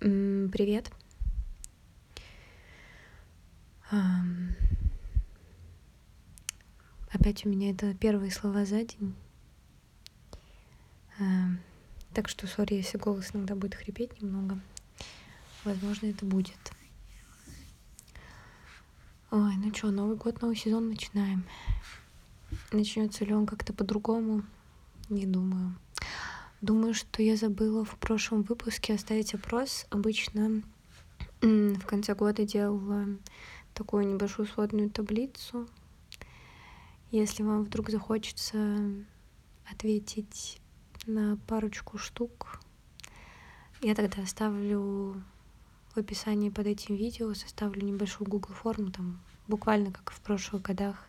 Привет. Опять у меня это первые слова за день. Так что, сори, если голос иногда будет хрипеть немного. Возможно, это будет. Ой, ну что, Новый год, новый сезон начинаем. Начнется ли он как-то по-другому? Не думаю. Думаю, что я забыла в прошлом выпуске оставить опрос. Обычно в конце года делала такую небольшую сводную таблицу. Если вам вдруг захочется ответить на парочку штук, я тогда оставлю в описании под этим видео, составлю небольшую Google форму, там буквально как в прошлых годах,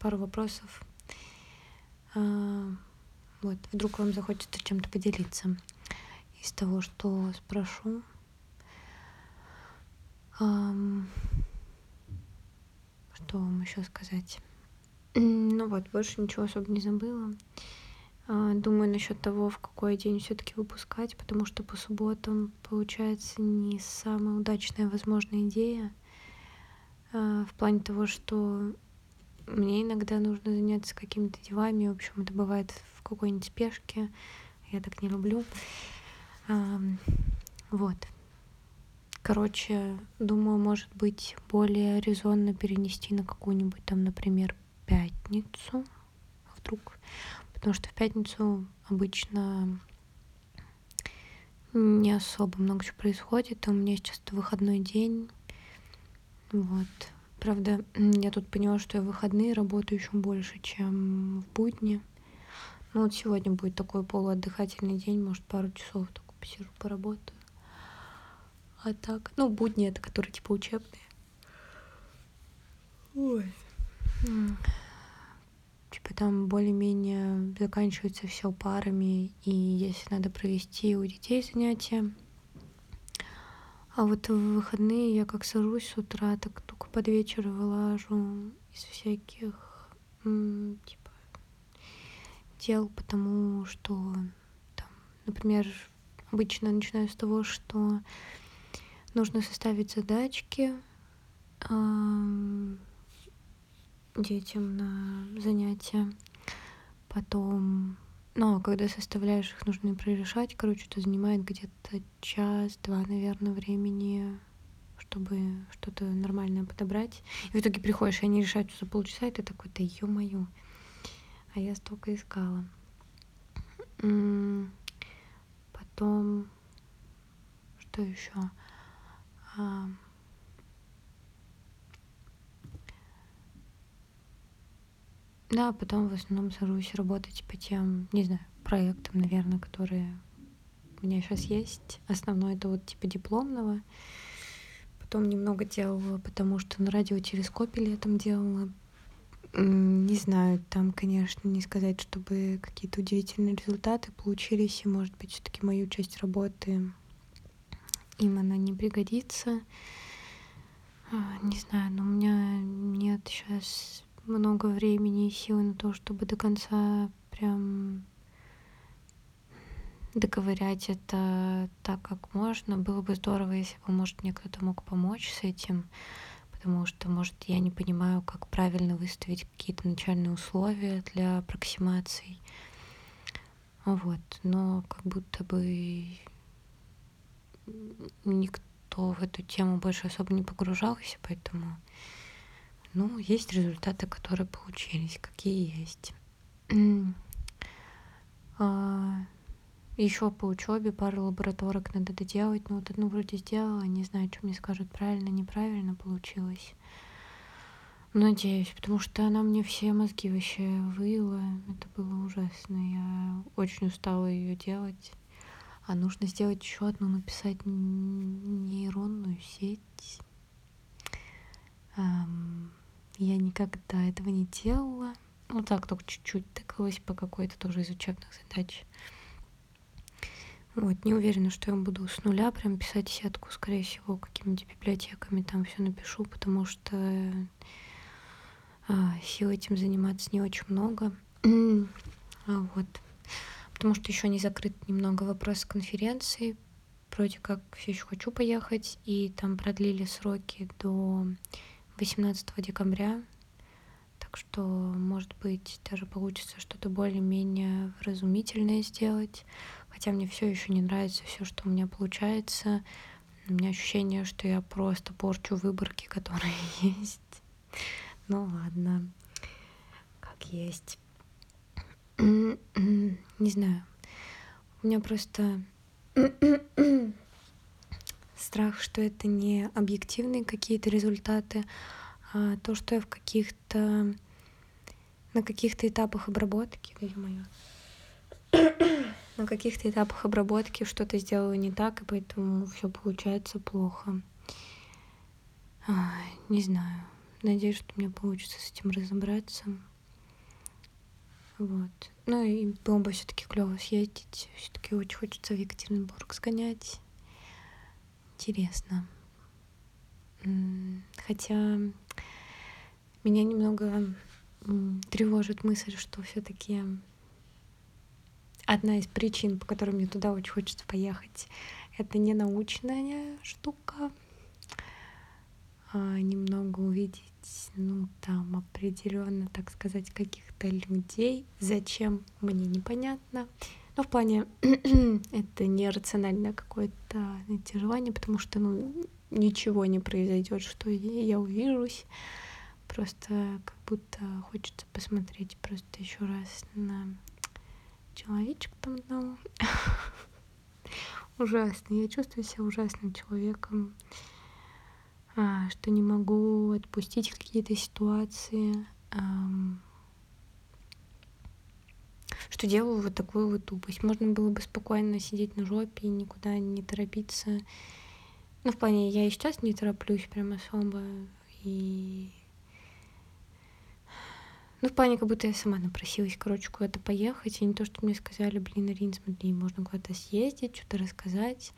пару вопросов. Вот, вдруг вам захочется чем-то поделиться из того, что спрошу. Um, что вам еще сказать? Ну вот, больше ничего особо не забыла. Uh, думаю насчет того, в какой день все-таки выпускать, потому что по субботам получается не самая удачная возможная идея. Uh, в плане того, что мне иногда нужно заняться какими-то делами. В общем, это бывает какой-нибудь спешке. Я так не люблю. Вот. Короче, думаю, может быть, более резонно перенести на какую-нибудь там, например, пятницу. Вдруг. Потому что в пятницу обычно не особо много чего происходит. У меня сейчас выходной день. Вот. Правда, я тут поняла, что я в выходные работаю еще больше, чем в будни. Ну вот сегодня будет такой полуотдыхательный день, может пару часов так посижу, поработаю. А так, ну будни это, которые типа учебные. Ой. Типа там более-менее заканчивается все парами, и если надо провести у детей занятия, а вот в выходные я как сажусь с утра, так только под вечер вылажу из всяких типа дел, потому что там, например, обычно начинаю с того, что нужно составить задачки детям на занятия, потом ну, а когда составляешь их, нужно и прорешать. Короче, это занимает где-то час-два, наверное, времени, чтобы что-то нормальное подобрать. И в итоге приходишь, и они решают за полчаса, и ты такой, да ё-моё. А я столько искала. Потом, что еще? А... Да, потом в основном сажусь работать по тем, не знаю, проектам, наверное, которые у меня сейчас есть. Основное это вот типа дипломного. Потом немного делала, потому что на радиотелескопе летом делала. Не знаю, там, конечно, не сказать, чтобы какие-то удивительные результаты получились, и, может быть, все-таки мою часть работы им она не пригодится. А, не знаю, но у меня нет сейчас много времени и силы на то, чтобы до конца прям доковырять это так, как можно. Было бы здорово, если бы, может, мне кто-то мог помочь с этим, потому что, может, я не понимаю, как правильно выставить какие-то начальные условия для аппроксимаций. Вот, но как будто бы никто в эту тему больше особо не погружался, поэтому ну, есть результаты, которые получились, какие есть. Еще по учебе пару лабораторок надо доделать. Ну, вот одну вроде сделала, не знаю, что мне скажут, правильно, неправильно получилось. Надеюсь, потому что она мне все мозги вообще выила. Это было ужасно. Я очень устала ее делать. А нужно сделать еще одну, написать нейронную сеть. Um, я никогда этого не делала. Ну так, только чуть-чуть тыкалась по какой-то тоже из учебных задач. Вот, не уверена, что я буду с нуля прям писать сетку, скорее всего, какими-нибудь библиотеками там все напишу, потому что а, сил этим заниматься не очень много. а, вот. Потому что еще не закрыт немного вопрос конференции вроде как все еще хочу поехать, и там продлили сроки до 18 декабря. Так что, может быть, даже получится что-то более-менее разумительное сделать. Хотя мне все еще не нравится все, что у меня получается. У меня ощущение, что я просто порчу выборки, которые есть. Ну ладно, как есть. Не знаю. У меня просто страх, что это не объективные какие-то результаты, а то, что я в каких-то на каких-то этапах обработки, мое, на каких-то этапах обработки что-то сделала не так, и поэтому все получается плохо. А, не знаю. Надеюсь, что мне получится с этим разобраться. Вот. Ну и было бы все-таки клево съездить. Все-таки очень хочется в Екатеринбург сгонять. Интересно. Хотя меня немного тревожит мысль, что все-таки одна из причин, по которой мне туда очень хочется поехать, это не научная штука, а немного увидеть, ну, там определенно, так сказать, каких-то людей. Зачем, мне непонятно. Но в плане это нерациональное какое-то знаете, желание, потому что, ну, ничего не произойдет, что я увижусь. Просто как будто хочется посмотреть просто еще раз на человечка там одного. Ужасно. Я чувствую себя ужасным человеком, а, что не могу отпустить какие-то ситуации, что делаю вот такую вот тупость. Можно было бы спокойно сидеть на жопе и никуда не торопиться. Ну, в плане, я и сейчас не тороплюсь прям особо. И ну, в плане, как будто я сама напросилась, короче, куда-то поехать. И не то, что мне сказали, блин, Арин, смотри, можно куда-то съездить, что-то рассказать.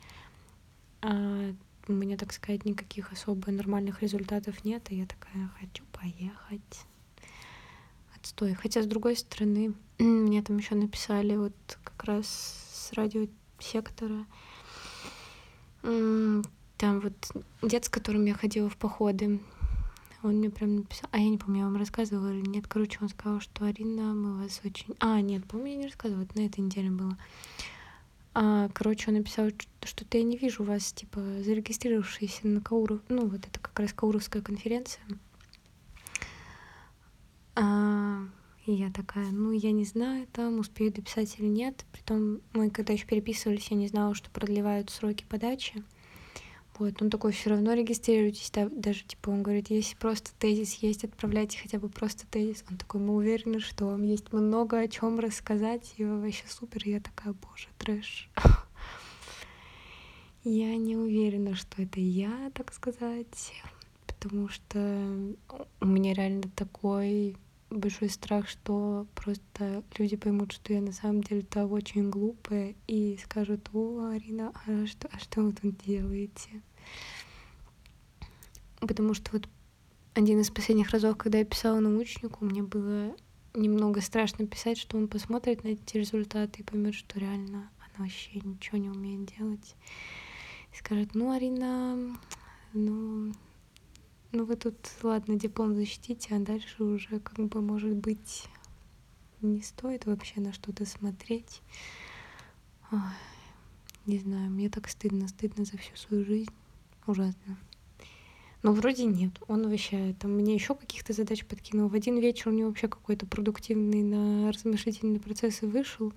А у меня, так сказать, никаких особо нормальных результатов нет. И я такая, хочу поехать. Отстой. Хотя, с другой стороны, мне там еще написали вот как раз с радиосектора. Там вот дед, с которым я ходила в походы, он мне прям написал, а я не помню, я вам рассказывала или нет. Короче, он сказал, что Арина, мы вас очень... А, нет, помню, я не рассказывала, это на этой неделе было. А, короче, он написал, что-то я не вижу вас, типа, зарегистрировавшиеся на Кауров... Ну, вот это как раз Кауровская конференция. А, и я такая, ну, я не знаю, там, успею дописать или нет. Притом мы когда еще переписывались, я не знала, что продлевают сроки подачи. Вот, он такой, все равно регистрируйтесь, да, даже, типа, он говорит, если просто тезис есть, отправляйте хотя бы просто тезис. Он такой, мы уверены, что вам есть много о чем рассказать, и вообще супер. Я такая, боже, трэш. Я не уверена, что это я, так сказать, потому что у меня реально такой большой страх, что просто люди поймут, что я на самом деле-то очень глупая и скажут, о, Арина, а что, а что вы тут делаете? Потому что вот один из последних разов, когда я писала научнику, мне было немного страшно писать, что он посмотрит на эти результаты и поймет, что реально она вообще ничего не умеет делать. И скажет, ну, Арина, ну, ну вы тут, ладно, диплом защитите, а дальше уже как бы, может быть, не стоит вообще на что-то смотреть. Ой, не знаю, мне так стыдно, стыдно за всю свою жизнь. Ужасно. Но вроде нет. Он вообще там мне еще каких-то задач подкинул. В один вечер у него вообще какой-то продуктивный на размышлительные процессы вышел.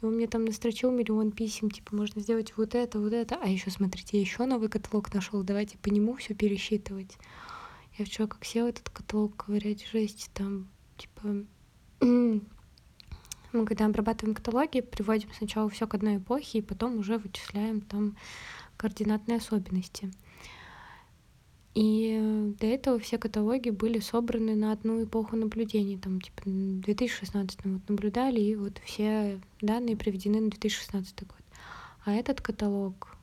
И он мне там настрочил миллион писем, типа, можно сделать вот это, вот это. А еще, смотрите, еще новый каталог нашел, давайте по нему все пересчитывать. Я вчера как села этот каталог ковырять, жесть, там, типа, мы когда обрабатываем каталоги, приводим сначала все к одной эпохе, и потом уже вычисляем там координатные особенности. И до этого все каталоги были собраны на одну эпоху наблюдений. Там, типа, 2016 вот наблюдали, и вот все данные приведены на 2016 год. А этот каталог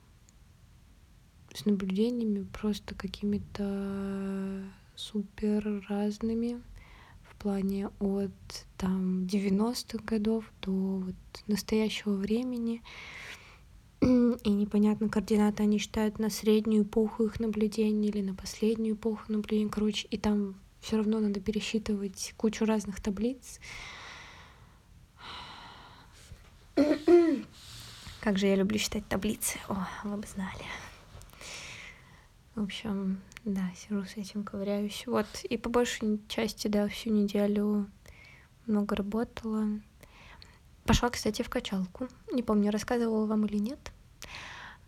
с наблюдениями просто какими-то супер разными в плане от там 90-х годов до вот настоящего времени. и непонятно, координаты они считают на среднюю эпоху их наблюдений или на последнюю эпоху наблюдений, короче, и там все равно надо пересчитывать кучу разных таблиц. Как же я люблю считать таблицы. О, вы бы знали. В общем, да, сижу с этим, ковыряюсь. Вот, и по большей части, да, всю неделю много работала. Пошла, кстати, в качалку. Не помню, рассказывала вам или нет.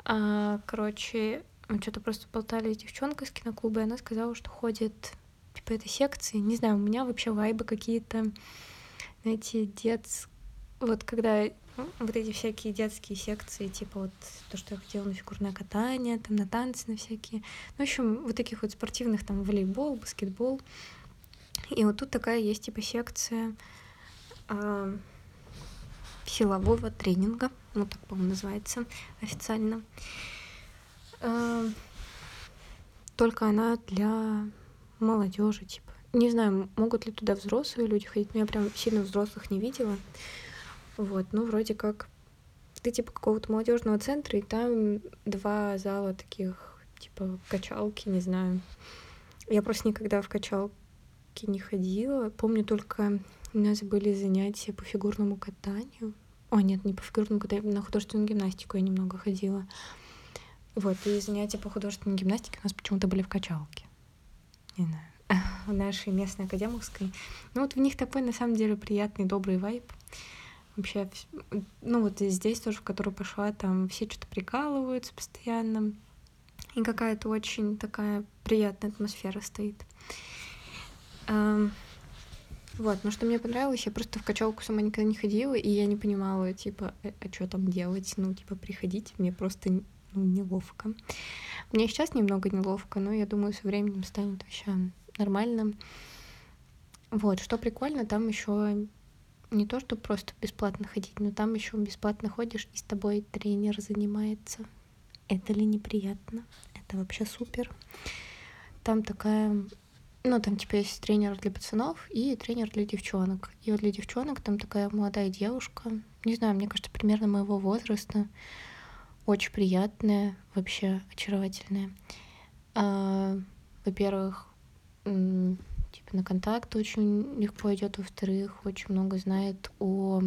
А, короче, мы что-то просто болтали с девчонкой из киноклуба, и она сказала, что ходит типа этой секции. Не знаю, у меня вообще вайбы какие-то, знаете, детские. Вот когда вот эти всякие детские секции, типа вот то, что я хотела на фигурное катание, там на танцы, на всякие. Ну, в общем, вот таких вот спортивных, там, волейбол, баскетбол. И вот тут такая есть, типа, секция э, силового тренинга, ну, так, по-моему, называется официально. Э, только она для молодежи, типа. Не знаю, могут ли туда взрослые люди ходить, но я прям сильно взрослых не видела. Вот, ну, вроде как ты типа какого-то молодежного центра, и там два зала таких, типа, качалки, не знаю. Я просто никогда в качалке не ходила. Помню только у нас были занятия по фигурному катанию. О, нет, не по фигурному катанию, на художественную гимнастику я немного ходила. Вот, и занятия по художественной гимнастике у нас почему-то были в качалке. Не знаю, в нашей местной академовской. Ну вот в них такой, на самом деле, приятный, добрый вайб вообще, ну вот здесь тоже, в которую пошла, там все что-то прикалываются постоянно. И какая-то очень такая приятная атмосфера стоит. Вот, но что мне понравилось, я просто в качалку сама никогда не ходила, и я не понимала, типа, а, а что там делать, ну, типа, приходить, мне просто ну, неловко. Мне сейчас немного неловко, но я думаю, со временем станет вообще нормально. Вот, что прикольно, там еще не то, что просто бесплатно ходить, но там еще бесплатно ходишь, и с тобой тренер занимается. Это ли неприятно? Это вообще супер. Там такая... Ну, там, типа, есть тренер для пацанов и тренер для девчонок. И вот для девчонок там такая молодая девушка, не знаю, мне кажется, примерно моего возраста, очень приятная, вообще очаровательная. А, во-первых, типа на контакт очень легко идет, во-вторых, очень много знает о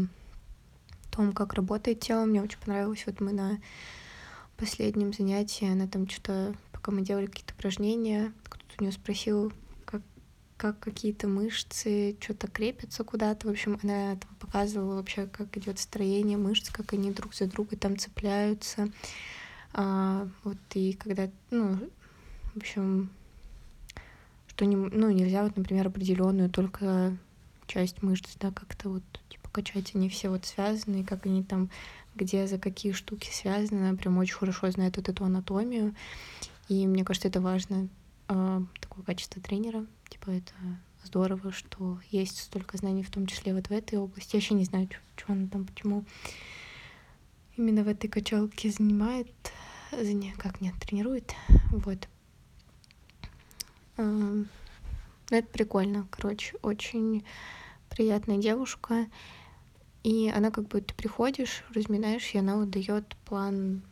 том, как работает тело. Мне очень понравилось. Вот мы на последнем занятии, она там что-то, пока мы делали какие-то упражнения, кто-то у нее спросил, как, как какие-то мышцы что-то крепятся куда-то. В общем, она там показывала вообще, как идет строение мышц, как они друг за друга там цепляются. А, вот и когда, ну, в общем, что не, ну, нельзя вот, например, определенную только часть мышц, да, как-то вот типа качать, они все вот связаны, как они там, где за какие штуки связаны, она прям очень хорошо знает вот эту анатомию, и мне кажется, это важно, э, такое качество тренера, типа это здорово, что есть столько знаний, в том числе вот в этой области. Я еще не знаю, что она там, почему именно в этой качалке занимает, как нет, тренирует, вот. Это прикольно, короче, очень приятная девушка. И она как бы ты приходишь, разминаешь, и она вот дает план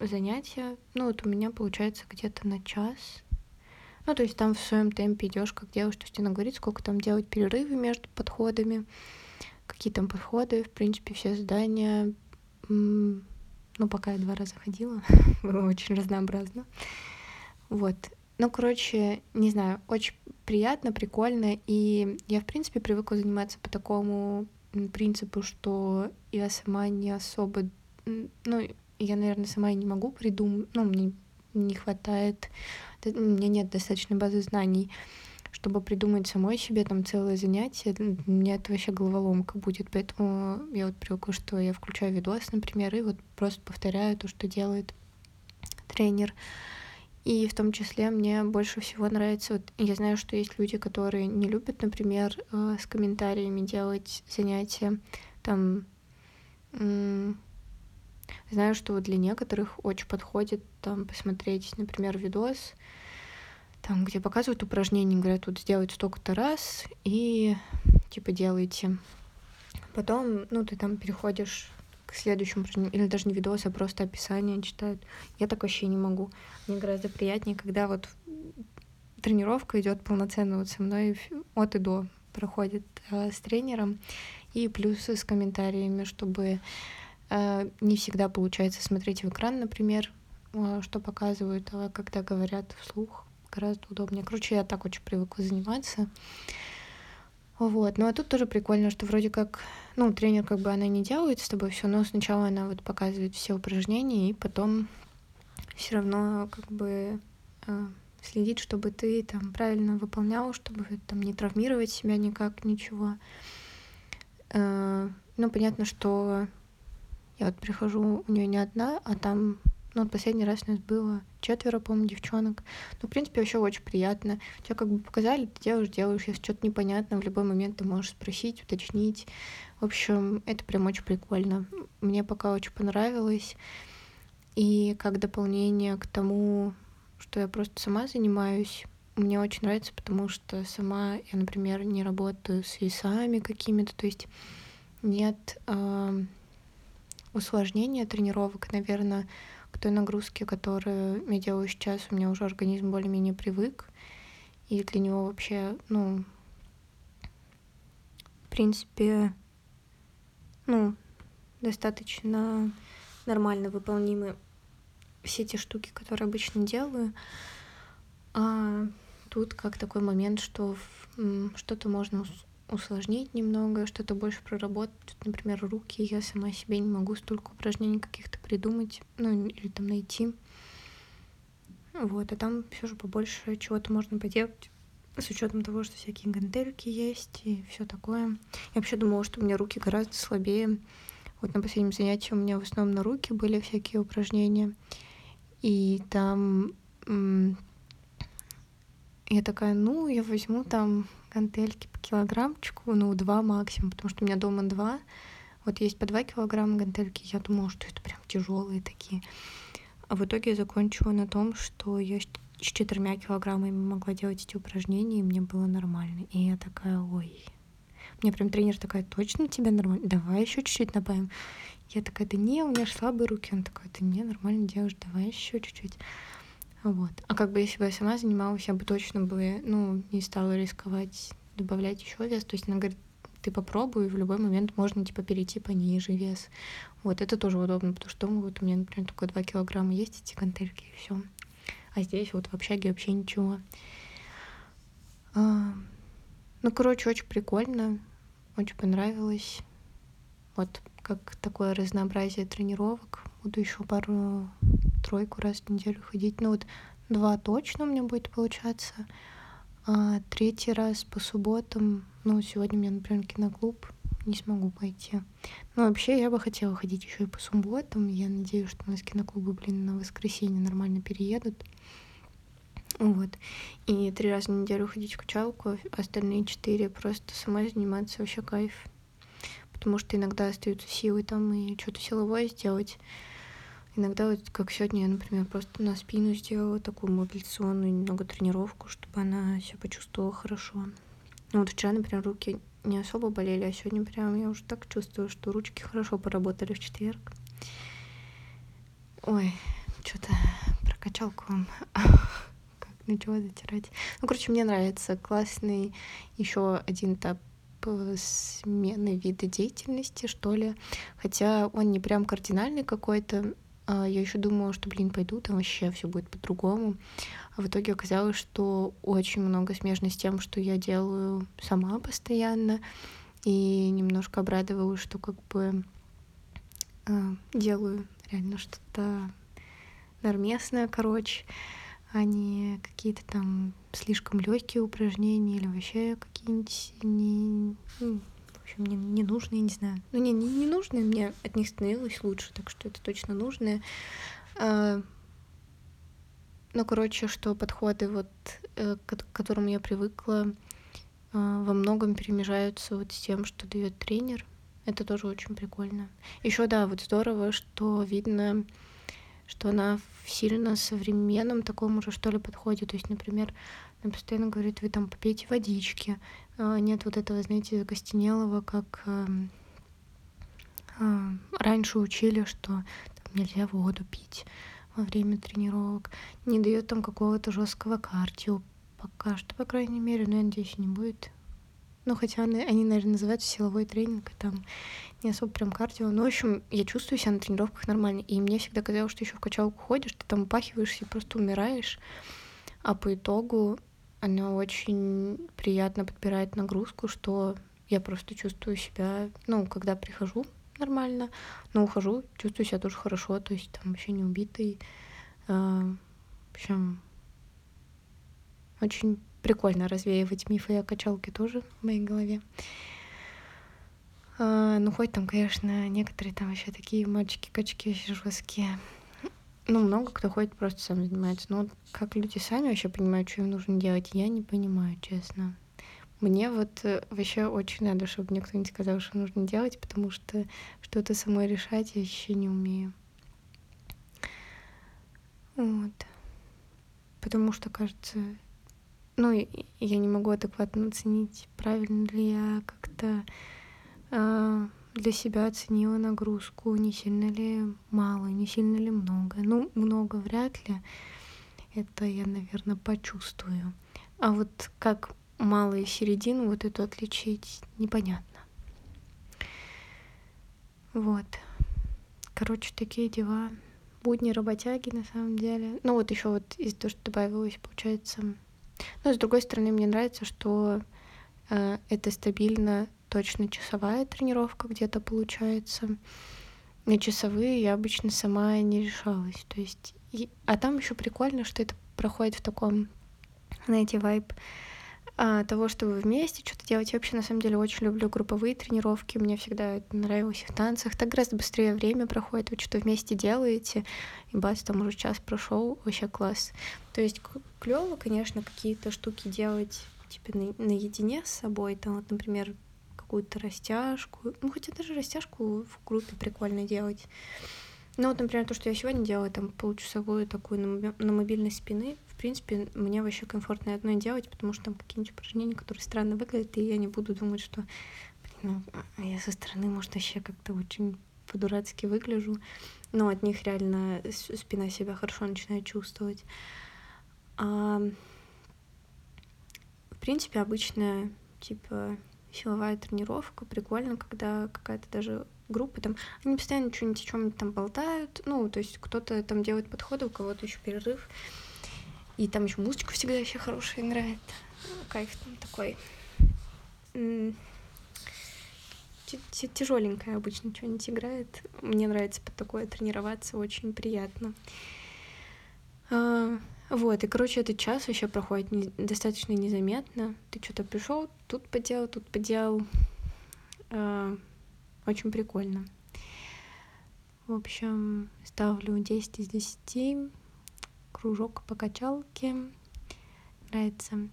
занятия. Ну, вот у меня получается где-то на час. Ну, то есть там в своем темпе идешь, как есть она говорит, сколько там делать перерывы между подходами, какие там подходы, в принципе, все задания. Ну, пока я два раза ходила, было очень разнообразно. Вот. Ну, короче, не знаю, очень приятно, прикольно, и я, в принципе, привыкла заниматься по такому принципу, что я сама не особо, ну, я, наверное, сама и не могу придумать, ну, мне не хватает, у меня нет достаточной базы знаний, чтобы придумать самой себе там целое занятие, для меня это вообще головоломка будет, поэтому я вот привыкла, что я включаю видос, например, и вот просто повторяю то, что делает тренер. И в том числе мне больше всего нравится, вот я знаю, что есть люди, которые не любят, например, э, с комментариями делать занятия. Там знаю, что для некоторых очень подходит там посмотреть, например, видос, там, где показывают упражнения, говорят, вот сделать столько-то раз и типа делайте. Потом, ну, ты там переходишь к следующему упражнению, или даже не видос, а просто описание читают. Я так вообще не могу. Мне гораздо приятнее, когда вот тренировка идет полноценно вот со мной от и до проходит э, с тренером и плюс с комментариями, чтобы не всегда получается смотреть в экран, например, э, что показывают, а когда говорят вслух, гораздо удобнее. Короче, я так очень привыкла заниматься. Вот. Ну а тут тоже прикольно, что вроде как, ну, тренер как бы она не делает с тобой все, но сначала она вот показывает все упражнения, и потом все равно как бы э, следить, чтобы ты там правильно выполнял, чтобы там не травмировать себя никак, ничего. Э, ну, понятно, что я вот прихожу у нее не одна, а там, ну, последний раз у нас было четверо, по-моему, девчонок. Ну, в принципе, вообще очень приятно. Тебя как бы показали, ты делаешь, делаешь. Если что-то непонятно, в любой момент ты можешь спросить, уточнить. В общем, это прям очень прикольно. Мне пока очень понравилось. И как дополнение к тому, что я просто сама занимаюсь, мне очень нравится, потому что сама я, например, не работаю с весами какими-то, то есть нет э, усложнения тренировок, наверное, к той нагрузке, которую я делаю сейчас, у меня уже организм более-менее привык, и для него вообще, ну, в принципе, ну, достаточно нормально выполнимы все те штуки, которые обычно делаю. А тут как такой момент, что что-то можно усложнить немного, что-то больше проработать. Например, руки я сама себе не могу столько упражнений каких-то придумать, ну или там найти. Вот, а там все же побольше чего-то можно поделать с учетом того, что всякие гантельки есть и все такое. Я вообще думала, что у меня руки гораздо слабее. Вот на последнем занятии у меня в основном на руки были всякие упражнения. И там я такая, ну, я возьму там гантельки по килограммчику, ну, два максимум, потому что у меня дома два. Вот есть по два килограмма гантельки. Я думала, что это прям тяжелые такие. А в итоге я закончила на том, что я с четырьмя килограммами могла делать эти упражнения, и мне было нормально. И я такая, ой. Мне прям тренер такая, точно тебе нормально? Давай еще чуть-чуть добавим. Я такая, да не, у меня слабые руки. Он такой, ты мне нормально делаешь, давай еще чуть-чуть. Вот. А как бы если бы я сама занималась, я бы точно бы, ну, не стала рисковать добавлять еще вес. То есть она говорит, ты попробуй, в любой момент можно, типа, перейти пониже вес. Вот, это тоже удобно, потому что вот у меня, например, только 2 килограмма есть эти гантельки, и все. А здесь вот в общаге вообще ничего. А, ну, короче, очень прикольно, очень понравилось. Вот как такое разнообразие тренировок. Буду еще пару-тройку раз в неделю ходить. Ну вот два точно у меня будет получаться. А третий раз по субботам, ну, сегодня у меня, например, киноклуб, не смогу пойти. Ну, вообще, я бы хотела ходить еще и по субботам. Я надеюсь, что у нас киноклубы, блин, на воскресенье нормально переедут. Вот. И три раза в неделю ходить в качалку, остальные четыре просто самой заниматься вообще кайф потому что иногда остаются силы там и что-то силовое сделать. Иногда вот как сегодня я, например, просто на спину сделала такую мобилизационную немного тренировку, чтобы она себя почувствовала хорошо. Ну вот вчера, например, руки не особо болели, а сегодня прям я уже так чувствую, что ручки хорошо поработали в четверг. Ой, что-то прокачалку вам как начала затирать. Ну, короче, мне нравится классный еще один этап смены вида деятельности, что ли. Хотя он не прям кардинальный какой-то. А я еще думала, что, блин, пойду, там вообще все будет по-другому. А в итоге оказалось, что очень много смежно с тем, что я делаю сама постоянно. И немножко обрадовалась, что как бы э, делаю реально что-то нормесное, короче а не какие-то там слишком легкие упражнения или вообще какие-нибудь не, общем, не, не нужные, не знаю. Ну, не, не, не нужные, мне от них становилось лучше, так что это точно нужные. А, ну, короче, что подходы, вот, э, к которым я привыкла, а, во многом перемежаются вот с тем, что дает тренер. Это тоже очень прикольно. Еще да, вот здорово, что видно что она сильно современном таком уже что ли подходе. То есть, например, она постоянно говорит, вы там попейте водички. А, нет вот этого, знаете, гостинелого, как эм, А, раньше учили, что там, нельзя воду пить во время тренировок, не дает там какого-то жесткого кардио. Пока что, по крайней мере, но я надеюсь, не будет. Ну, хотя они, они, наверное, называются силовой тренинг, и там не особо прям кардио. Ну, в общем, я чувствую себя на тренировках нормально. И мне всегда казалось, что еще в качалку ходишь, ты там упахиваешься и просто умираешь. А по итогу она очень приятно подбирает нагрузку, что я просто чувствую себя, ну, когда прихожу нормально, но ухожу, чувствую себя тоже хорошо, то есть там вообще не убитый. А, в общем, очень прикольно развеивать мифы о качалке тоже в моей голове. А, ну, хоть там, конечно, некоторые там вообще такие мальчики-качки жесткие. Ну, много кто ходит, просто сам занимается. Но как люди сами вообще понимают, что им нужно делать, я не понимаю, честно. Мне вот э, вообще очень надо, чтобы мне кто-нибудь сказал, что нужно делать, потому что что-то самой решать я еще не умею. Вот. Потому что, кажется, ну, я не могу адекватно оценить, правильно ли я как-то э, для себя оценила нагрузку, не сильно ли мало, не сильно ли много. Ну, много вряд ли. Это я, наверное, почувствую. А вот как мало и середину вот эту отличить непонятно. Вот. Короче, такие дела. Будни работяги на самом деле. Ну вот еще вот из того, что добавилось, получается. Но с другой стороны, мне нравится, что э, это стабильно точно часовая тренировка где-то получается. На часовые я обычно сама не решалась. То есть, и... а там еще прикольно, что это проходит в таком, знаете, вайб а, того, чтобы вместе что-то делать. Я вообще, на самом деле, очень люблю групповые тренировки. Мне всегда это нравилось в танцах. Так гораздо быстрее время проходит. Вы что-то вместе делаете, и бац, там уже час прошел. Вообще класс. То есть клево, конечно, какие-то штуки делать типа на, наедине с собой. Там вот, например, какую-то растяжку. Ну, хотя даже растяжку в группе прикольно делать. Ну, вот, например, то, что я сегодня делала, там, получасовую такую на, мобильность спины, в принципе, мне вообще комфортно одно делать, потому что там какие-нибудь упражнения, которые странно выглядят, и я не буду думать, что, блин, ну, я со стороны, может, вообще как-то очень по-дурацки выгляжу, но от них реально спина себя хорошо начинает чувствовать. А, в принципе, обычно, типа, силовая тренировка, прикольно, когда какая-то даже группа там, они постоянно что-нибудь о чем-нибудь там болтают, ну, то есть кто-то там делает подходы, у кого-то еще перерыв, и там еще музычка всегда вообще хорошая играет, кайф там такой. Тяжеленькая обычно что-нибудь играет. Мне нравится под такое тренироваться, очень приятно. Вот, и, короче, этот час вообще проходит не, достаточно незаметно. Ты что-то пришел, тут поделал, тут поделал. Э, очень прикольно. В общем, ставлю 10 из 10. Кружок по качалке. Нравится.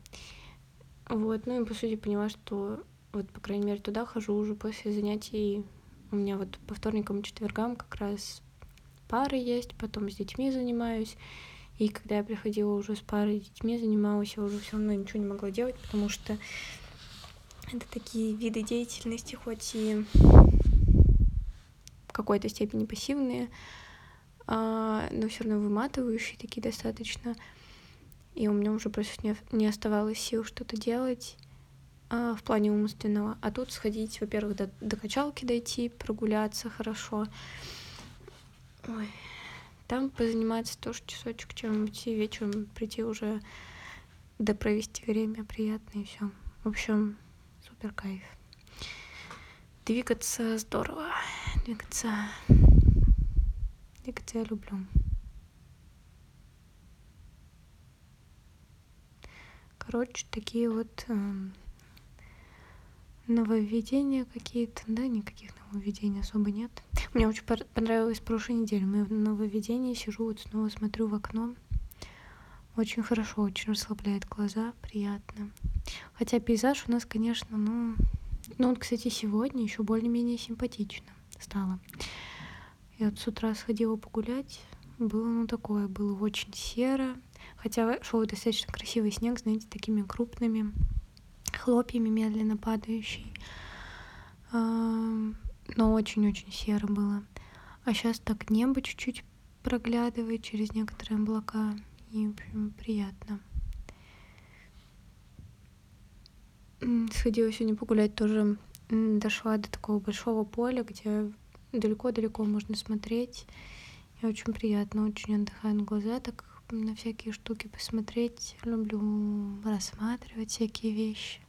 Вот, ну и по сути поняла, что вот, по крайней мере, туда хожу уже после занятий. У меня вот по вторникам и четвергам как раз пары есть, потом с детьми занимаюсь. И когда я приходила уже с парой детьми, занималась, я уже все равно ничего не могла делать, потому что это такие виды деятельности, хоть и в какой-то степени пассивные, а, но все равно выматывающие такие достаточно. И у меня уже просто не, оставалось сил что-то делать а, в плане умственного. А тут сходить, во-первых, до, до качалки дойти, прогуляться хорошо. Ой, там позаниматься тоже часочек, чем-нибудь и вечером прийти уже да провести время приятно и все. В общем, супер кайф. Двигаться здорово. Двигаться... Двигаться я люблю. Короче, такие вот э, нововведения какие-то, да, никаких нововведений особо нет. Мне очень понравилось прошлой неделе. Мы в нововведении сижу, вот снова смотрю в окно. Очень хорошо, очень расслабляет глаза, приятно. Хотя пейзаж у нас, конечно, ну... Ну, вот, кстати, сегодня еще более-менее симпатично стало. Я вот с утра сходила погулять, было ну такое, было очень серо, хотя шел достаточно красивый снег, знаете, такими крупными хлопьями медленно падающий. но очень-очень серо было. А сейчас так небо чуть-чуть проглядывает через некоторые облака, и, в общем, приятно. Сходила сегодня погулять тоже, дошла до такого большого поля, где далеко-далеко можно смотреть. И очень приятно, очень отдыхают глаза, так на всякие штуки посмотреть. Люблю рассматривать всякие вещи.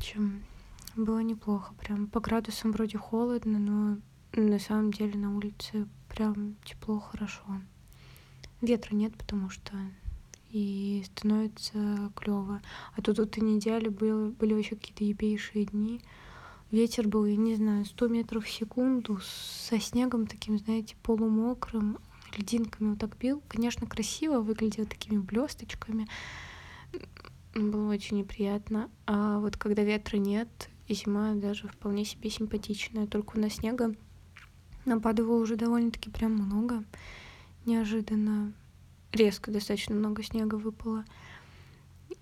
Чем было неплохо. Прям по градусам вроде холодно, но на самом деле на улице прям тепло, хорошо. Ветра нет, потому что и становится клево. А тут вот этой неделе были, были вообще какие-то ебейшие дни. Ветер был, я не знаю, 100 метров в секунду, со снегом таким, знаете, полумокрым, льдинками вот так бил. Конечно, красиво выглядело такими блесточками. Было очень неприятно. А вот когда ветра нет, и зима даже вполне себе симпатичная. Только у нас снега нападало уже довольно-таки прям много. Неожиданно резко достаточно много снега выпало.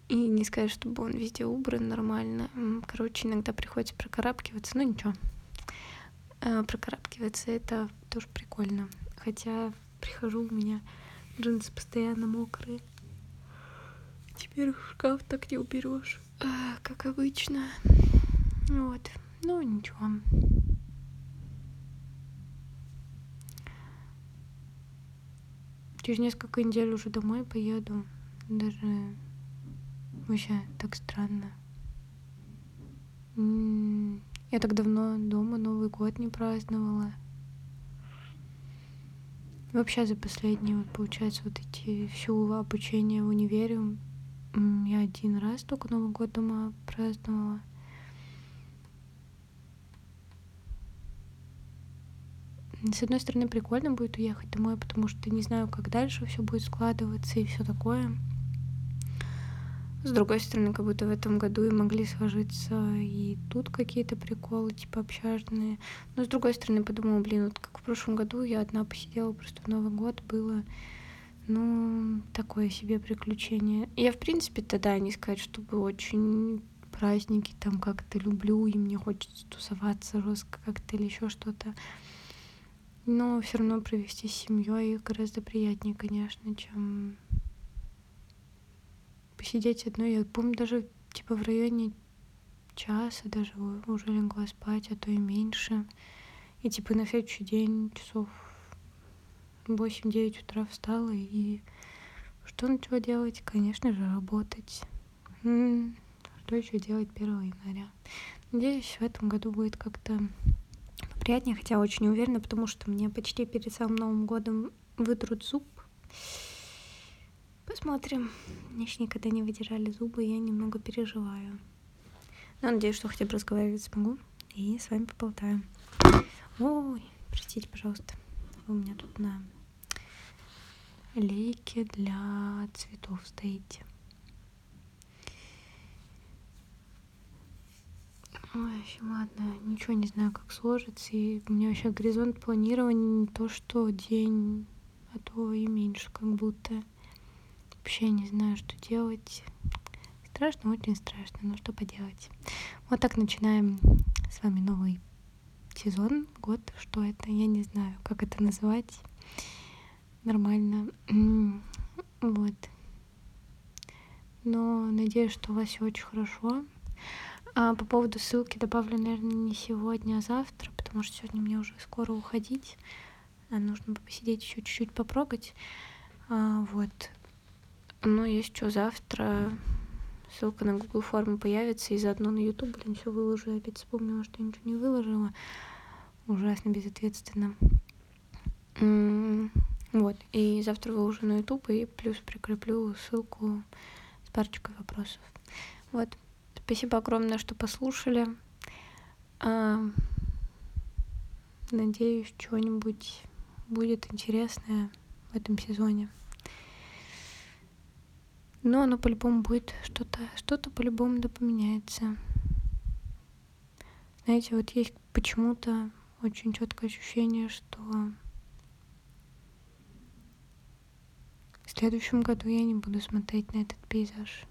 И не сказать, чтобы он везде убран нормально. Короче, иногда приходится прокарабкиваться, но ничего. А, прокарабкиваться это тоже прикольно. Хотя прихожу, у меня джинсы постоянно мокрые. Теперь шкаф так не уберешь, а, как обычно. Вот. Ну, ничего. Через несколько недель уже домой поеду. Даже вообще так странно. Я так давно дома Новый год не праздновала. Вообще за последние, вот, получается, вот эти все обучение в универе я один раз только Новый год дома праздновала. с одной стороны, прикольно будет уехать домой, потому что не знаю, как дальше все будет складываться и все такое. С другой стороны, как будто в этом году и могли сложиться и тут какие-то приколы, типа общажные. Но с другой стороны, подумала, блин, вот как в прошлом году я одна посидела просто в Новый год, было, ну, такое себе приключение. Я, в принципе, тогда не сказать, чтобы очень праздники там как-то люблю, и мне хочется тусоваться жестко как-то или еще что-то. Но все равно провести с семьей гораздо приятнее, конечно, чем посидеть одной. Я помню, даже типа в районе часа даже уже легла спать, а то и меньше. И типа на следующий день часов 8-9 утра встала и что начала делать? Конечно же, работать. Что еще делать 1 января? Надеюсь, в этом году будет как-то приятнее, хотя очень уверена, потому что мне почти перед самым Новым годом вытрут зуб. Посмотрим. Мне еще никогда не выдирали зубы, я немного переживаю. Но надеюсь, что хотя бы разговаривать смогу. И с вами поболтаем. Ой, простите, пожалуйста. Вы у меня тут на лейке для цветов стоите. Ой, в общем, ладно, ничего не знаю, как сложится. И у меня вообще горизонт планирования не то, что день, а то и меньше, как будто. Вообще не знаю, что делать. Страшно, очень страшно, но что поделать. Вот так начинаем с вами новый сезон, год, что это, я не знаю, как это называть. Нормально. Вот. Но надеюсь, что у вас все очень хорошо. А по поводу ссылки добавлю, наверное, не сегодня, а завтра, потому что сегодня мне уже скоро уходить. А нужно посидеть еще чуть-чуть попрогать. А, вот. Ну, есть что, завтра ссылка на Google форму появится, и заодно на YouTube, блин, все выложу. Я опять вспомнила, что ничего не выложила. Ужасно безответственно. Вот, и завтра выложу на YouTube, и плюс прикреплю ссылку с парочкой вопросов. Вот. Спасибо огромное, что послушали. А, надеюсь, что-нибудь будет интересное в этом сезоне. Но оно по-любому будет что-то, что-то по-любому да поменяется. Знаете, вот есть почему-то очень четкое ощущение, что в следующем году я не буду смотреть на этот пейзаж.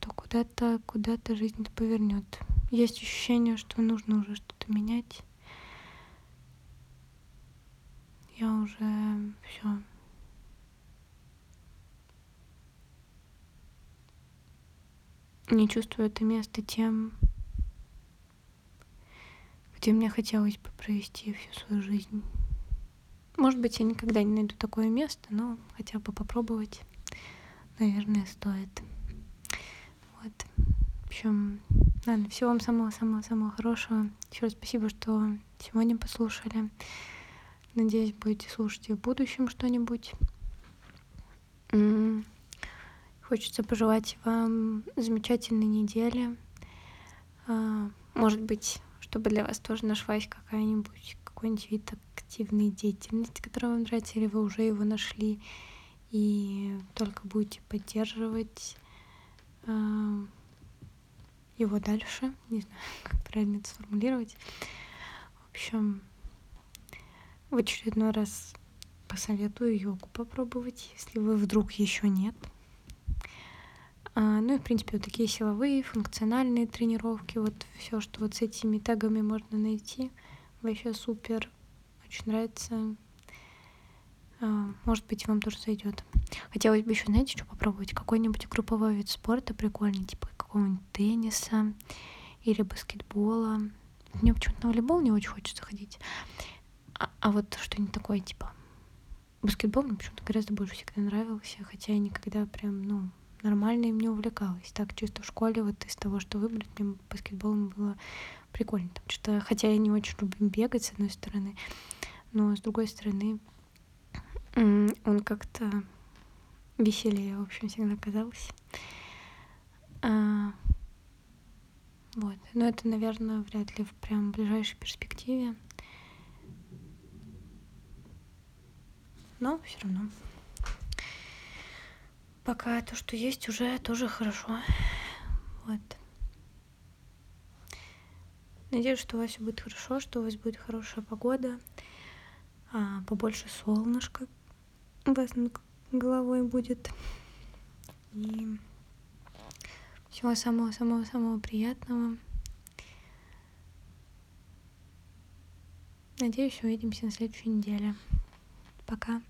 что куда-то, куда-то жизнь повернет. Есть ощущение, что нужно уже что-то менять. Я уже все. Не чувствую это место тем, где мне хотелось бы провести всю свою жизнь. Может быть, я никогда не найду такое место, но хотя бы попробовать, наверное, стоит. Вот. В общем, ладно, всего вам самого-самого-самого хорошего. Еще раз спасибо, что сегодня послушали. Надеюсь, будете слушать и в будущем что-нибудь. Хочется пожелать вам замечательной недели. А, может быть, чтобы для вас тоже нашлась какая-нибудь какой-нибудь вид активной деятельности, который вам нравится, или вы уже его нашли и только будете поддерживать э, его дальше. Не знаю, как правильно это сформулировать. В общем, в очередной раз посоветую йогу попробовать, если вы вдруг еще нет. А, ну и, в принципе, вот такие силовые, функциональные тренировки, вот все, что вот с этими тегами можно найти, вообще супер, очень нравится. А, может быть, вам тоже зайдет. Хотелось бы еще, знаете, что попробовать? Какой-нибудь групповой вид спорта прикольный, типа какого-нибудь тенниса или баскетбола. Мне почему-то на волейбол не очень хочется ходить. А, а вот что-нибудь такое, типа баскетбол мне почему-то гораздо больше всегда нравился, хотя я никогда прям, ну, нормально им не увлекалась. Так, чисто в школе, вот из того, что выбрать, мне баскетболом было прикольно. Там что хотя я не очень люблю бегать, с одной стороны, но с другой стороны, он как-то веселее, в общем, всегда казался. А, вот. Но это, наверное, вряд ли в прям ближайшей перспективе. Но все равно пока то, что есть, уже тоже хорошо. Вот. Надеюсь, что у вас все будет хорошо, что у вас будет хорошая погода, а, побольше солнышка у вас над головой будет. И всего самого-самого-самого приятного. Надеюсь, увидимся на следующей неделе. Пока.